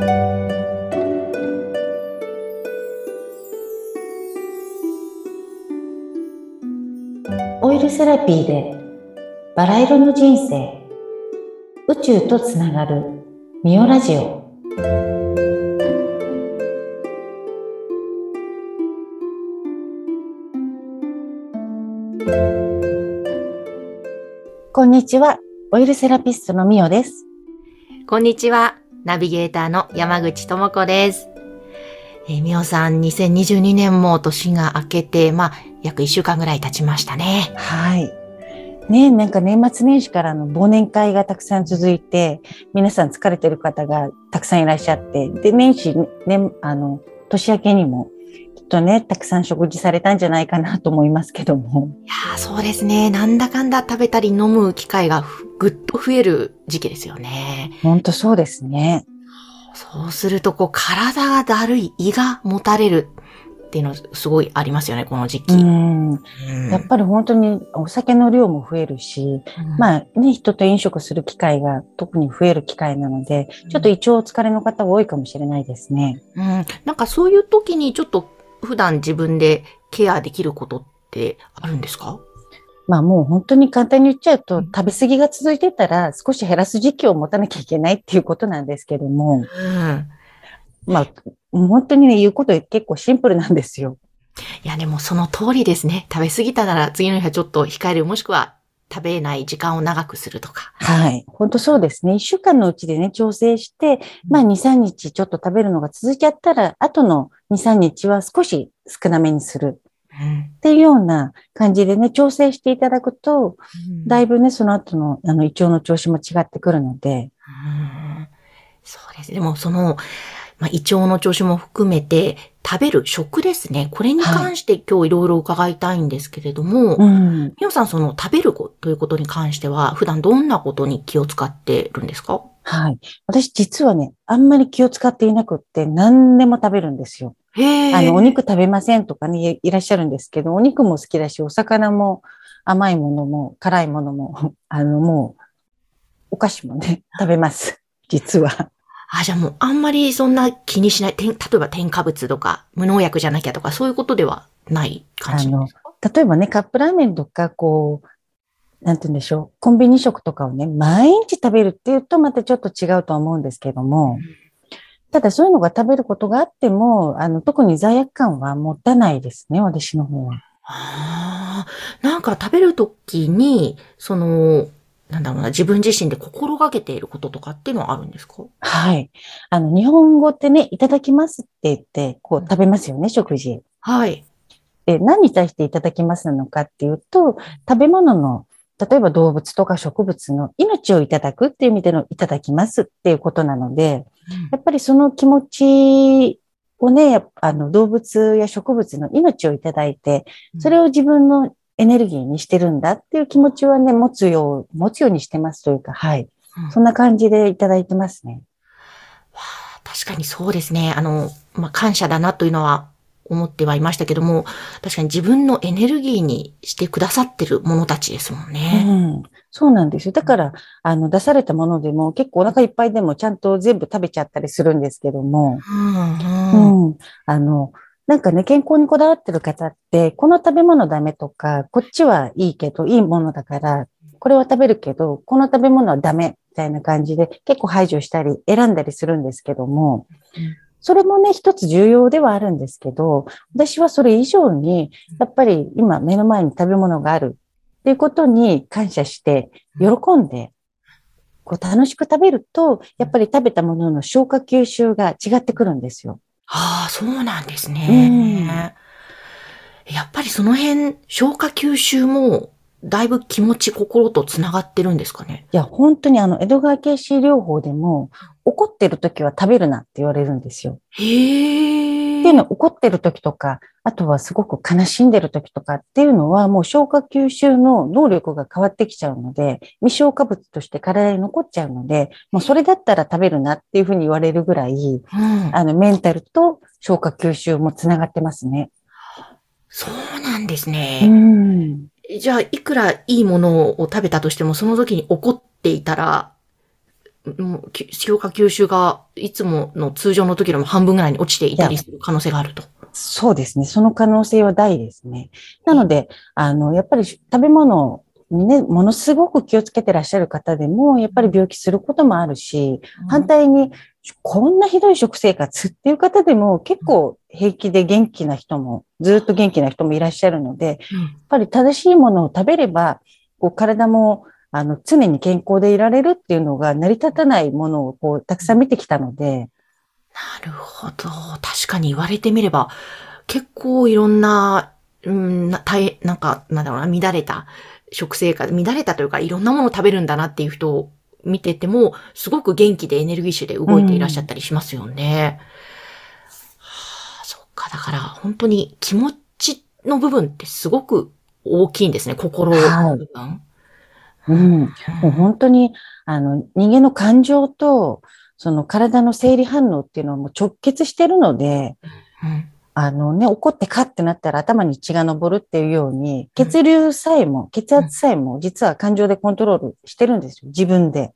オイルセラピーでバラ色の人生。宇宙とつながるミオラジオ。こんにちは。オイルセラピストのミオです。こんにちは。ナビゲーターの山口智子です。えー、みおさん、2022年も年が明けて、まあ、約1週間ぐらい経ちましたね。はいねなんか年末年始からの忘年会がたくさん続いて皆さん疲れてる方がたくさんいらっしゃってで年始ねあの年明けにもきっとねたくさん食事されたんじゃないかなと思いますけどもいやーそうですね。なんだかんだ食べたり飲む機会がふぐっと増える時期ですよね。本当そうですね。そうすると、こう、体がだるい、胃がもたれるっていうのすごいありますよね、この時期。うん。うん。やっぱり本当にお酒の量も増えるし、まあね、人と飲食する機会が特に増える機会なので、ちょっと胃腸お疲れの方が多いかもしれないですね。うん、なんかそういう時にちょっと普段自分でケアできることってあるんですか？まあもう本当に簡単に言っちゃうと、うん食べ過ぎが続いてたら少し減らす時期を持たなきゃいけないっていうことなんですけども、うん。まあ本当にね、言うこと結構シンプルなんですよ。いやでもその通りですね。食べ過ぎたなら次の日はちょっと控える、もしくは食べない時間を長くするとか。はい。本当そうですね。一週間のうちでね、調整して、まあ2、3日ちょっと食べるのが続いちゃったら、後の2、3日は少し少なめにするうんっていうような感じでね、調整していただくと、だいぶね、その後のあの胃腸の調子も違ってくるので、うんそうです。でもその、まあ、胃腸の調子も含めて、食べる食ですね。これに関して今日いろいろ伺いたいんですけれども、うん。みおさんその食べるこということに関しては、普段どんなことに気を使ってるんですか？はい。私実はね、あんまり気を使っていなくって何でも食べるんですよ。へあの、お肉食べませんとかね、いいらっしゃるんですけど、お肉も好きだし、お魚も甘いものも辛いものも、あの、もう、お菓子もね、食べます。実は。あ、じゃあもうあんまりそんな気にしない、添例えば添加物とか、無農薬じゃなきゃとか、そういうことではない感じ。あの、例えばね、カップラーメンとか、こう、なんて言うんでしょう、コンビニ食とかをね、毎日食べるっていうとまたちょっと違うとは思うんですけども、ただそういうのが食べることがあっても、あの、特に罪悪感は持たないですね、私の方は。ああ、なんか食べるときに、その、なんだろうな、自分自身で心がけていることとかっていうのはあるんですか？はい。あの、日本語ってね、いただきますって言って、こう食べますよね、食事。はい。で、何に対していただきますなのかっていうと、食べ物の、例えば動物とか植物の命をいただくっていう意味でのいただきますっていうことなので、やっぱりその気持ちをね、あの動物や植物の命をいただいて、それを自分のエネルギーにしてるんだっていう気持ちはね、持つよう、持つようにしてますというか、はい。うんそんな感じでいただいてますね。わあ確かにそうですね。あの、まあ、感謝だなというのは思ってはいましたけども、確かに自分のエネルギーにしてくださってるものたちですもんうね。ん。そうなんですよ。だから、あの、出されたものでも結構お腹いっぱいでもちゃんと全部食べちゃったりするんですけども、うん、ううん。ん。あの、なんかね、健康にこだわってる方って、この食べ物ダメとか、こっちはいいけど、いいものだから、これは食べるけど、この食べ物はダメ、みたいな感じで結構排除したり、選んだりするんですけどもうん、それもね、一つ重要ではあるんですけど、私はそれ以上に、やっぱり今目の前に食べ物があるっていうことに感謝して、喜んで、こう楽しく食べると、やっぱり食べたものの消化吸収が違ってくるんですよ。ああ、そうなんですうんね。やっぱりその辺、消化吸収も、だいぶ気持ち、心とつながってるんですかね？いや、本当にあの、江戸川慶子療法でも、怒ってる時は食べるなって言われるんですよ。へえ。っていうのは怒ってる時とか、あとはすごく悲しんでる時とかっていうのは、もう消化吸収の能力が変わってきちゃうので、未消化物として体に残っちゃうので、もうそれだったら食べるなっていうふうに言われるぐらい、うん、あの、メンタルと消化吸収もつながってますね。そうなんですうね。ん。じゃあ、いくらいいものを食べたとしても、その時に怒っていたら、もうき消化吸収がいつもの通常の時よりも半分ぐらいに落ちていたりする可能性があると。そうですね。その可能性は大ですね。なので、あの、やっぱり食べ物にね、ものすごく気をつけてらっしゃる方でも、やっぱり病気することもあるし、反対に、こんなひどい食生活っていう方でも結構平気で元気な人も、ずっと元気な人もいらっしゃるので、やっぱり正しいものを食べれば、こう体もあの常に健康でいられるっていうのが成り立たないものをこうたくさん見てきたので。なるほど。確かに言われてみれば、結構いろんな、うん、な、大なんか、なんだろうな、乱れた食生活、乱れたというか、いろんなものを食べるんだなっていう人を見てても、すごく元気でエネルギッシュで動いていらっしゃったりしますよね。うん、はあ、そっか。だから、本当に気持ちの部分ってすごく大きいんですね。心の部分。はいうん。もう本当に、あの、人間の感情と、その体の生理反応っていうのはもう直結してるので、うん、あのね、怒ってカッてなったら頭に血が昇るっていうように、血流さえも、血圧さえも実は感情でコントロールしてるんですよ。自分で。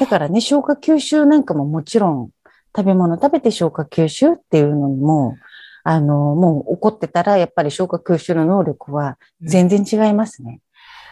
だからね、消化吸収なんかももちろん、食べ物食べて消化吸収っていうのも、あの、もう怒ってたらやっぱり消化吸収の能力は全然違いますね。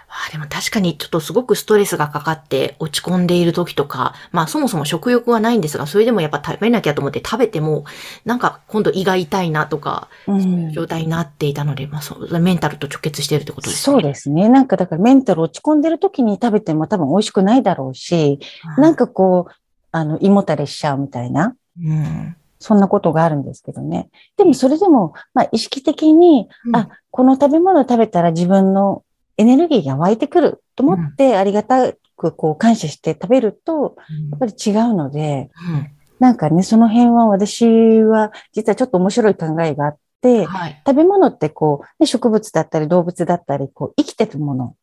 あでも確かにちょっとすごくストレスがかかって落ち込んでいる時とか、まあそもそも食欲はないんですが、それでもやっぱ食べなきゃと思って食べても、なんか今度胃が痛いなとか、そういう状態になっていたので、まあそうメンタルと直結しているってことですね。そうですね。なんかだからメンタル落ち込んでる時に食べても多分美味しくないだろうし、うん、なんかこう、あの、胃もたれしちゃうみたいな。うんそんなことがあるんですけどね。でもそれでも、まあ意識的に、うん、あ、この食べ物を食べたら自分のエネルギーが湧いてくると思ってありがたくこう感謝して食べると、やっぱり違うので、なんかね、その辺は私は実はちょっと面白い考えがあって、はい、食べ物ってこう、ね、植物だったり動物だったり、こう生きてるもの、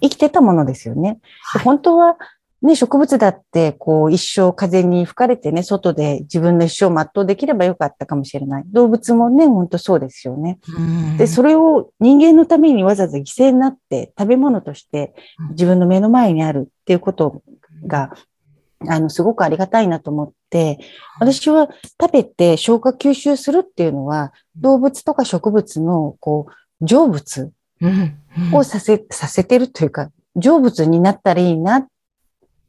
生きてたものですよね。はい、本当はね、植物だって、こう、一生風に吹かれてね、外で自分の一生を全うできればよかったかもしれない。動物もね、ほんとそうですよね。で、それを人間のためにわざわざ犠牲になって食べ物として自分の目の前にあるっていうことが、あの、すごくありがたいなと思って、私は食べて消化吸収するっていうのは、動物とか植物の、こう、成仏をさせ、させてるというか、成仏になったらいいなっ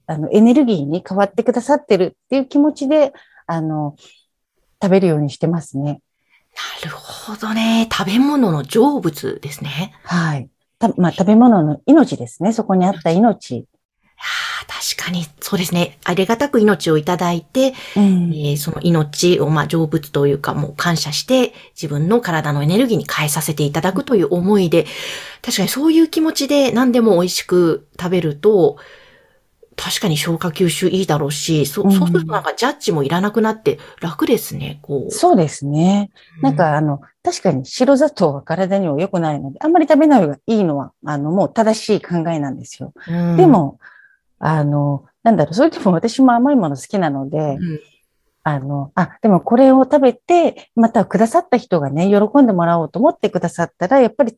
あの、エネルギーに変わってくださってるっていう気持ちで、あの、食べるようにしてますね。なるほどね。食べ物の成仏ですね。はい。たまあ、食べ物の命ですね。そこにあった命。あ確かに、そうですね。ありがたく命をいただいて、うん、えー、その命を、まあ、成仏というか、もう感謝して、自分の体のエネルギーに変えさせていただくという思いで、確かにそういう気持ちで何でも美味しく食べると、確かに消化吸収いいだろうし、そそうするとなんかジャッジもいらなくなって楽ですね、こう。そうですね。なんかあの、確かに白砂糖は体には良くないので、あんまり食べない方がいいのは、あの、もう正しい考えなんですよ。でも、あの、なんだろう、それでも私も甘いもの好きなので、うんあの、あ、でもこれを食べて、またくださった人がね、喜んでもらおうと思ってくださったら、やっぱり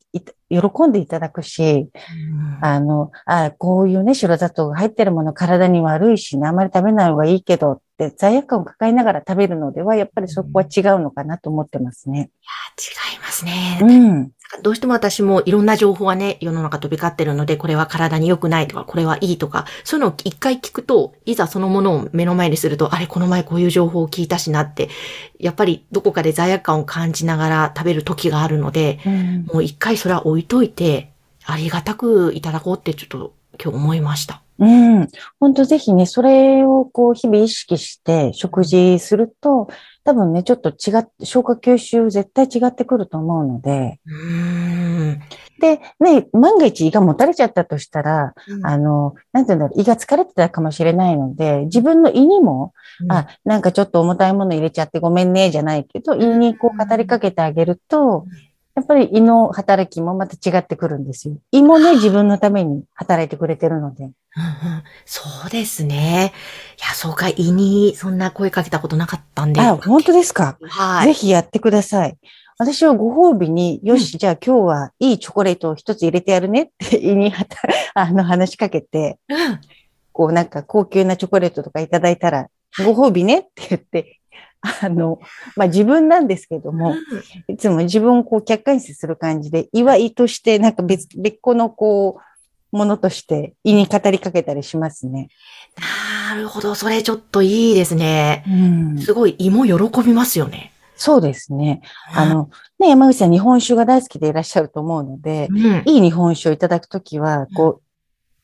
喜んでいただくし、うん、あの、あ、こういうね、白砂糖が入ってるもの体に悪いしね、あまり食べない方がいいけどって罪悪感を抱えながら食べるのでは、やっぱりそこは違うのかなと思ってますね。いや、違いますね。うん。どうしても私もいろんな情報はね、世の中飛び交ってるので、これは体に良くないとか、これはいいとか、そういうのを一回聞くと、いざそのものを目の前にすると、あれ、この前こういう情報を聞いたしなって、やっぱりどこかで罪悪感を感じながら食べる時があるので、うん、もう一回それは置いといて、ありがたくいただこうってちょっと今日思いました。うん。本当ぜひね、それをこう日々意識して食事すると、多分ね、ちょっと違って、消化吸収絶対違ってくると思うので。で、ね、万が一胃がもたれちゃったとしたら、うん、あの、なんていうんだろう、胃が疲れてたかもしれないので、自分の胃にも、うん、あ、なんかちょっと重たいもの入れちゃってごめんね、じゃないけど、胃にこう語りかけてあげると、やっぱり胃の働きもまた違ってくるんですよ。胃もね、自分のために働いてくれてるので。うんうん、そうですね。いや、そうか、胃にそんな声かけたことなかったんで。あ、本当ですか？はい。ぜひやってください。私はご褒美に、よし、うん、じゃあ今日はいいチョコレートを一つ入れてやるねって胃に あの話しかけて、うん、こうなんか高級なチョコレートとかいただいたら、ご褒美ねって言って、あの、まあ自分なんですけども、いつも自分をこう客観視する感じで、祝いとしてなんか別、別個のこう、ものとして胃に語りかけたりしますね。なるほど。それちょっといいですね。うん、すごい胃も喜びますよね。そうですね。あの、ね、山口さん日本酒が大好きでいらっしゃると思うので、うん、いい日本酒をいただくときは、こう、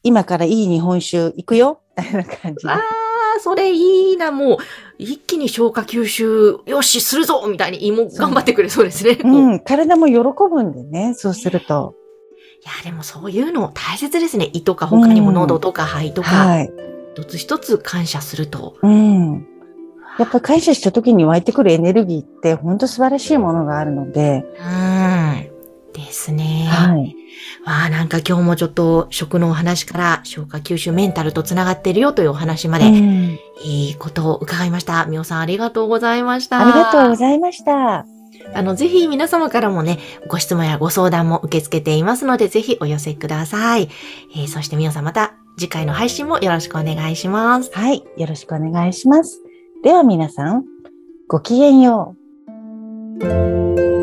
今からいい日本酒行くよみたいな感じで。ああ、それいいな。もう、一気に消化吸収、よし、するぞみたいに胃も頑張ってくれそうですね。こううん、体も喜ぶんでね、そうすると。いや、でもそういうの大切ですね。胃とか他にも喉とか肺とか、はい。一つ一つ感謝すると。うん。やっぱり感謝した時に湧いてくるエネルギーって本当素晴らしいものがあるので、うん。ですね。はい。わあ、なんか今日もちょっと食のお話から消化吸収メンタルとつながってるよというお話まで、うんいいことを伺いました。みおさんありがとうございました。ありがとうございました。あの、ぜひ皆様からもね、ご質問やご相談も受け付けていますので、ぜひお寄せください。えーそして皆さんまた次回の配信もよろしくお願いします。はい。よろしくお願いします。では皆さん、ごきげんよう。